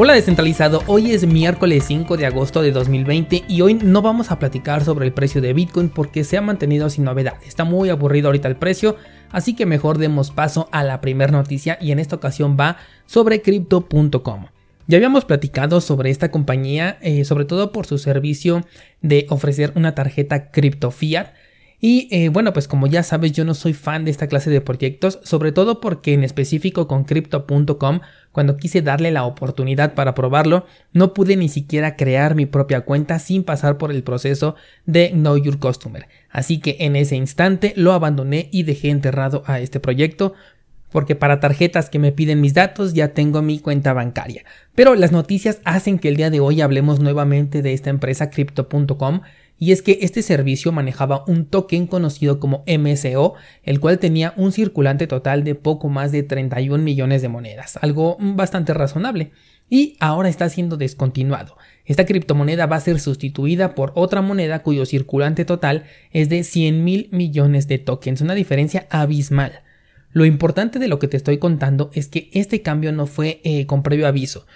Hola descentralizado, hoy es miércoles 5 de agosto de 2020 y hoy no vamos a platicar sobre el precio de Bitcoin porque se ha mantenido sin novedad. Está muy aburrido ahorita el precio, así que mejor demos paso a la primera noticia y en esta ocasión va sobre crypto.com. Ya habíamos platicado sobre esta compañía, eh, sobre todo por su servicio de ofrecer una tarjeta cripto fiat y eh, bueno, pues como ya sabes, yo no soy fan de esta clase de proyectos, sobre todo porque en específico con crypto.com, cuando quise darle la oportunidad para probarlo, no pude ni siquiera crear mi propia cuenta sin pasar por el proceso de Know Your Customer. Así que en ese instante lo abandoné y dejé enterrado a este proyecto porque para tarjetas que me piden mis datos ya tengo mi cuenta bancaria. Pero las noticias hacen que el día de hoy hablemos nuevamente de esta empresa crypto.com y es que este servicio manejaba un token conocido como MSO, el cual tenía un circulante total de poco más de 31 millones de monedas, algo bastante razonable, y ahora está siendo descontinuado. Esta criptomoneda va a ser sustituida por otra moneda cuyo circulante total es de 100 mil millones de tokens, una diferencia abismal. Lo importante de lo que te estoy contando es que este cambio no fue eh, con previo aviso,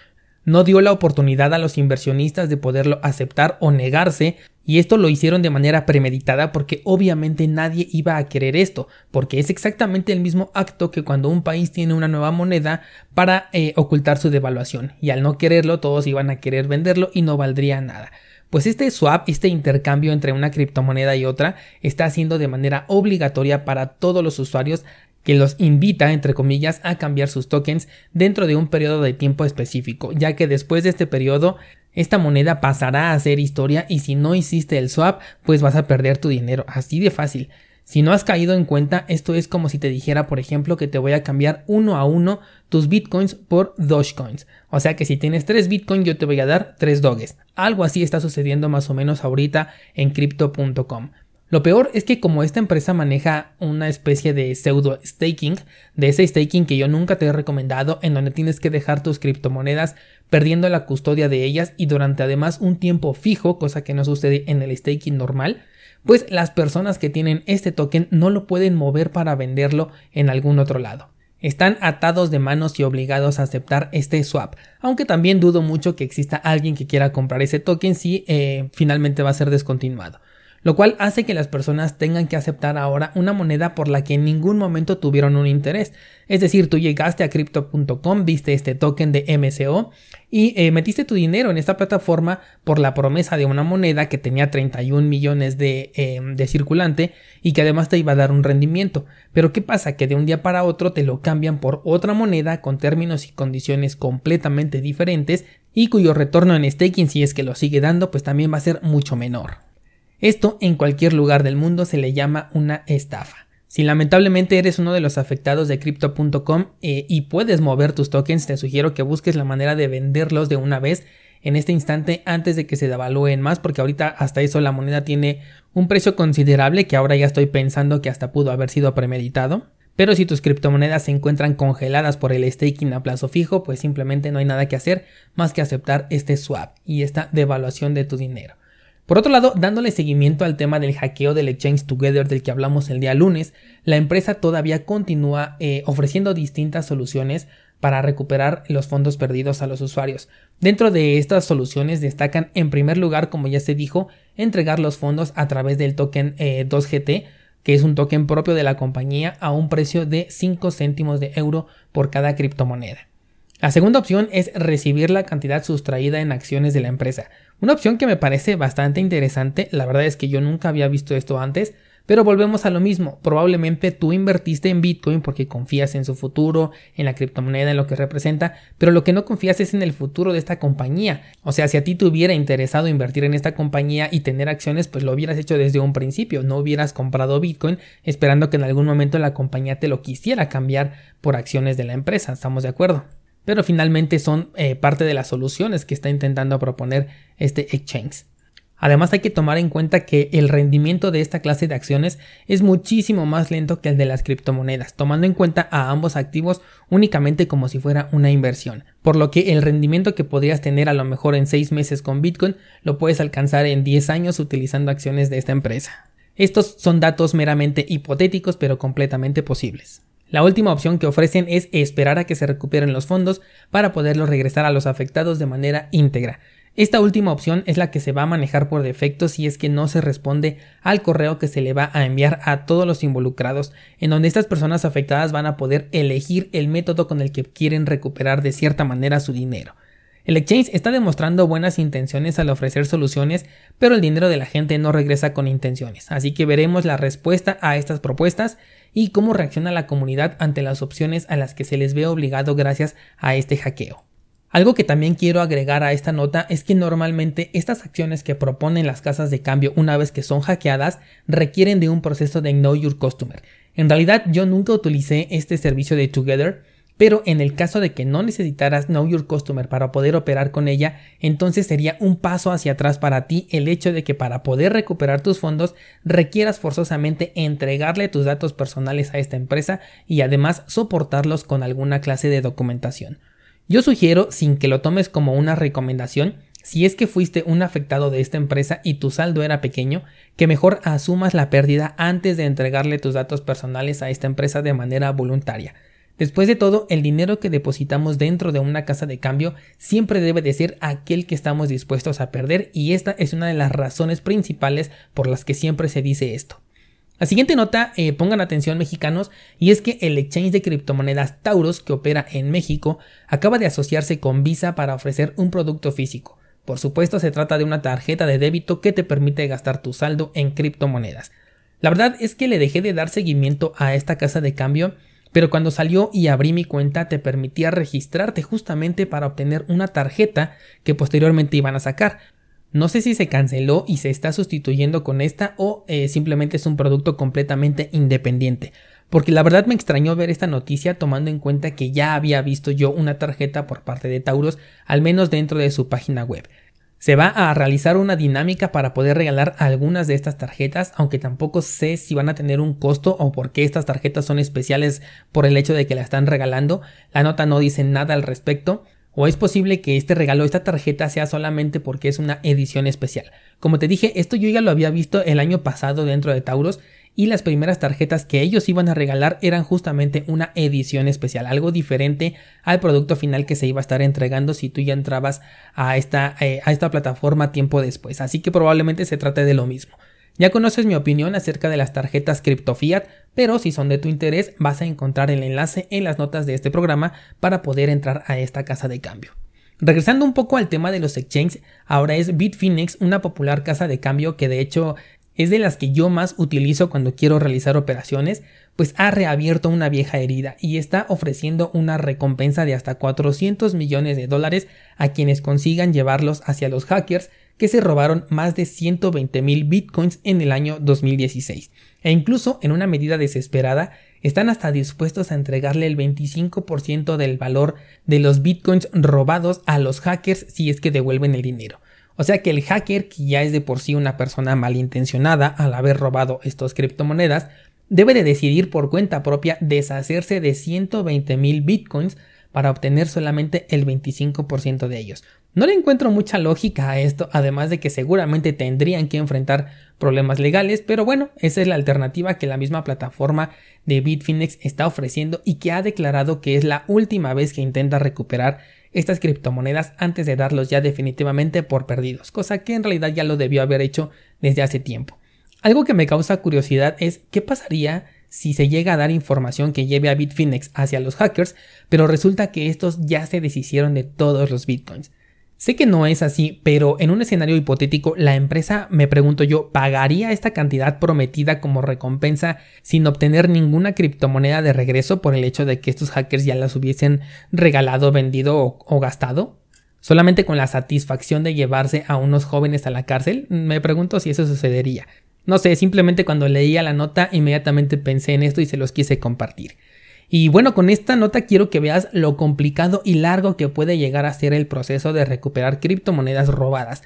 no dio la oportunidad a los inversionistas de poderlo aceptar o negarse, y esto lo hicieron de manera premeditada porque obviamente nadie iba a querer esto, porque es exactamente el mismo acto que cuando un país tiene una nueva moneda para eh, ocultar su devaluación, y al no quererlo todos iban a querer venderlo y no valdría nada. Pues este swap, este intercambio entre una criptomoneda y otra, está haciendo de manera obligatoria para todos los usuarios que los invita, entre comillas, a cambiar sus tokens dentro de un periodo de tiempo específico, ya que después de este periodo esta moneda pasará a ser historia y si no hiciste el swap, pues vas a perder tu dinero, así de fácil. Si no has caído en cuenta, esto es como si te dijera, por ejemplo, que te voy a cambiar uno a uno tus bitcoins por Dogecoins. O sea que si tienes 3 bitcoins, yo te voy a dar 3 doges. Algo así está sucediendo más o menos ahorita en crypto.com. Lo peor es que como esta empresa maneja una especie de pseudo staking, de ese staking que yo nunca te he recomendado, en donde tienes que dejar tus criptomonedas perdiendo la custodia de ellas y durante además un tiempo fijo, cosa que no sucede en el staking normal, pues las personas que tienen este token no lo pueden mover para venderlo en algún otro lado. Están atados de manos y obligados a aceptar este swap, aunque también dudo mucho que exista alguien que quiera comprar ese token si eh, finalmente va a ser descontinuado lo cual hace que las personas tengan que aceptar ahora una moneda por la que en ningún momento tuvieron un interés. Es decir, tú llegaste a crypto.com, viste este token de MCO y eh, metiste tu dinero en esta plataforma por la promesa de una moneda que tenía 31 millones de, em, de circulante y que además te iba a dar un rendimiento. Pero ¿qué pasa? Que de un día para otro te lo cambian por otra moneda con términos y condiciones completamente diferentes y cuyo retorno en staking si es que lo sigue dando pues también va a ser mucho menor. Esto en cualquier lugar del mundo se le llama una estafa. Si lamentablemente eres uno de los afectados de crypto.com eh, y puedes mover tus tokens, te sugiero que busques la manera de venderlos de una vez en este instante antes de que se devalúen más, porque ahorita hasta eso la moneda tiene un precio considerable que ahora ya estoy pensando que hasta pudo haber sido premeditado. Pero si tus criptomonedas se encuentran congeladas por el staking a plazo fijo, pues simplemente no hay nada que hacer más que aceptar este swap y esta devaluación de tu dinero. Por otro lado, dándole seguimiento al tema del hackeo del Exchange Together del que hablamos el día lunes, la empresa todavía continúa eh, ofreciendo distintas soluciones para recuperar los fondos perdidos a los usuarios. Dentro de estas soluciones destacan en primer lugar, como ya se dijo, entregar los fondos a través del token 2GT, eh, que es un token propio de la compañía a un precio de 5 céntimos de euro por cada criptomoneda. La segunda opción es recibir la cantidad sustraída en acciones de la empresa. Una opción que me parece bastante interesante, la verdad es que yo nunca había visto esto antes, pero volvemos a lo mismo, probablemente tú invertiste en Bitcoin porque confías en su futuro, en la criptomoneda, en lo que representa, pero lo que no confías es en el futuro de esta compañía. O sea, si a ti te hubiera interesado invertir en esta compañía y tener acciones, pues lo hubieras hecho desde un principio, no hubieras comprado Bitcoin esperando que en algún momento la compañía te lo quisiera cambiar por acciones de la empresa, ¿estamos de acuerdo? Pero finalmente son eh, parte de las soluciones que está intentando proponer este exchange. Además hay que tomar en cuenta que el rendimiento de esta clase de acciones es muchísimo más lento que el de las criptomonedas, tomando en cuenta a ambos activos únicamente como si fuera una inversión. Por lo que el rendimiento que podrías tener a lo mejor en 6 meses con Bitcoin lo puedes alcanzar en 10 años utilizando acciones de esta empresa. Estos son datos meramente hipotéticos pero completamente posibles. La última opción que ofrecen es esperar a que se recuperen los fondos para poderlos regresar a los afectados de manera íntegra. Esta última opción es la que se va a manejar por defecto si es que no se responde al correo que se le va a enviar a todos los involucrados, en donde estas personas afectadas van a poder elegir el método con el que quieren recuperar de cierta manera su dinero. El exchange está demostrando buenas intenciones al ofrecer soluciones, pero el dinero de la gente no regresa con intenciones, así que veremos la respuesta a estas propuestas y cómo reacciona la comunidad ante las opciones a las que se les ve obligado gracias a este hackeo. Algo que también quiero agregar a esta nota es que normalmente estas acciones que proponen las casas de cambio una vez que son hackeadas requieren de un proceso de Know Your Customer. En realidad yo nunca utilicé este servicio de Together, pero en el caso de que no necesitaras Know Your Customer para poder operar con ella, entonces sería un paso hacia atrás para ti el hecho de que para poder recuperar tus fondos requieras forzosamente entregarle tus datos personales a esta empresa y además soportarlos con alguna clase de documentación. Yo sugiero, sin que lo tomes como una recomendación, si es que fuiste un afectado de esta empresa y tu saldo era pequeño, que mejor asumas la pérdida antes de entregarle tus datos personales a esta empresa de manera voluntaria. Después de todo, el dinero que depositamos dentro de una casa de cambio siempre debe de ser aquel que estamos dispuestos a perder y esta es una de las razones principales por las que siempre se dice esto. La siguiente nota, eh, pongan atención mexicanos, y es que el exchange de criptomonedas Tauros, que opera en México, acaba de asociarse con Visa para ofrecer un producto físico. Por supuesto, se trata de una tarjeta de débito que te permite gastar tu saldo en criptomonedas. La verdad es que le dejé de dar seguimiento a esta casa de cambio, pero cuando salió y abrí mi cuenta te permitía registrarte justamente para obtener una tarjeta que posteriormente iban a sacar. No sé si se canceló y se está sustituyendo con esta o eh, simplemente es un producto completamente independiente. Porque la verdad me extrañó ver esta noticia tomando en cuenta que ya había visto yo una tarjeta por parte de Tauros, al menos dentro de su página web. Se va a realizar una dinámica para poder regalar algunas de estas tarjetas, aunque tampoco sé si van a tener un costo o por qué estas tarjetas son especiales por el hecho de que la están regalando. La nota no dice nada al respecto. O es posible que este regalo, esta tarjeta sea solamente porque es una edición especial. Como te dije, esto yo ya lo había visto el año pasado dentro de Tauros y las primeras tarjetas que ellos iban a regalar eran justamente una edición especial, algo diferente al producto final que se iba a estar entregando si tú ya entrabas a esta, eh, a esta plataforma tiempo después. Así que probablemente se trate de lo mismo. Ya conoces mi opinión acerca de las tarjetas CryptoFiat, pero si son de tu interés vas a encontrar el enlace en las notas de este programa para poder entrar a esta casa de cambio. Regresando un poco al tema de los exchanges, ahora es Bitfinex una popular casa de cambio que de hecho es de las que yo más utilizo cuando quiero realizar operaciones, pues ha reabierto una vieja herida y está ofreciendo una recompensa de hasta 400 millones de dólares a quienes consigan llevarlos hacia los hackers que se robaron más de 120 mil bitcoins en el año 2016. E incluso en una medida desesperada, están hasta dispuestos a entregarle el 25% del valor de los bitcoins robados a los hackers si es que devuelven el dinero. O sea que el hacker, que ya es de por sí una persona malintencionada al haber robado estas criptomonedas, debe de decidir por cuenta propia deshacerse de 120 mil bitcoins para obtener solamente el 25% de ellos. No le encuentro mucha lógica a esto, además de que seguramente tendrían que enfrentar problemas legales, pero bueno, esa es la alternativa que la misma plataforma de Bitfinex está ofreciendo y que ha declarado que es la última vez que intenta recuperar estas criptomonedas antes de darlos ya definitivamente por perdidos, cosa que en realidad ya lo debió haber hecho desde hace tiempo. Algo que me causa curiosidad es qué pasaría si se llega a dar información que lleve a Bitfinex hacia los hackers, pero resulta que estos ya se deshicieron de todos los bitcoins. Sé que no es así, pero en un escenario hipotético, la empresa, me pregunto yo, ¿pagaría esta cantidad prometida como recompensa sin obtener ninguna criptomoneda de regreso por el hecho de que estos hackers ya las hubiesen regalado, vendido o, gastado? ¿Solamente con la satisfacción de llevarse a unos jóvenes a la cárcel? Me pregunto si eso sucedería. No sé, simplemente cuando leía la nota inmediatamente pensé en esto y se los quise compartir. Y bueno, con esta nota quiero que veas lo complicado y largo que puede llegar a ser el proceso de recuperar criptomonedas robadas.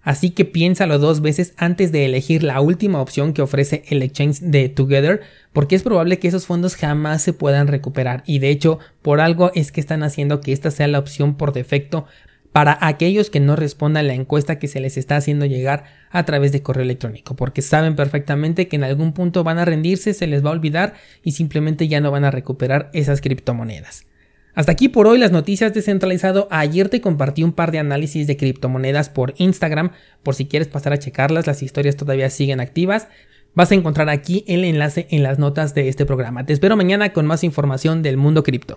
Así que piénsalo dos veces antes de elegir la última opción que ofrece el exchange de Together, porque es probable que esos fondos jamás se puedan recuperar y de hecho por algo es que están haciendo que esta sea la opción por defecto para aquellos que no respondan la encuesta que se les está haciendo llegar a través de correo electrónico, porque saben perfectamente que en algún punto van a rendirse, se les va a olvidar y simplemente ya no van a recuperar esas criptomonedas. Hasta aquí por hoy las noticias descentralizado. Ayer te compartí un par de análisis de criptomonedas por Instagram, por si quieres pasar a checarlas, las historias todavía siguen activas. Vas a encontrar aquí el enlace en las notas de este programa. Te espero mañana con más información del mundo cripto.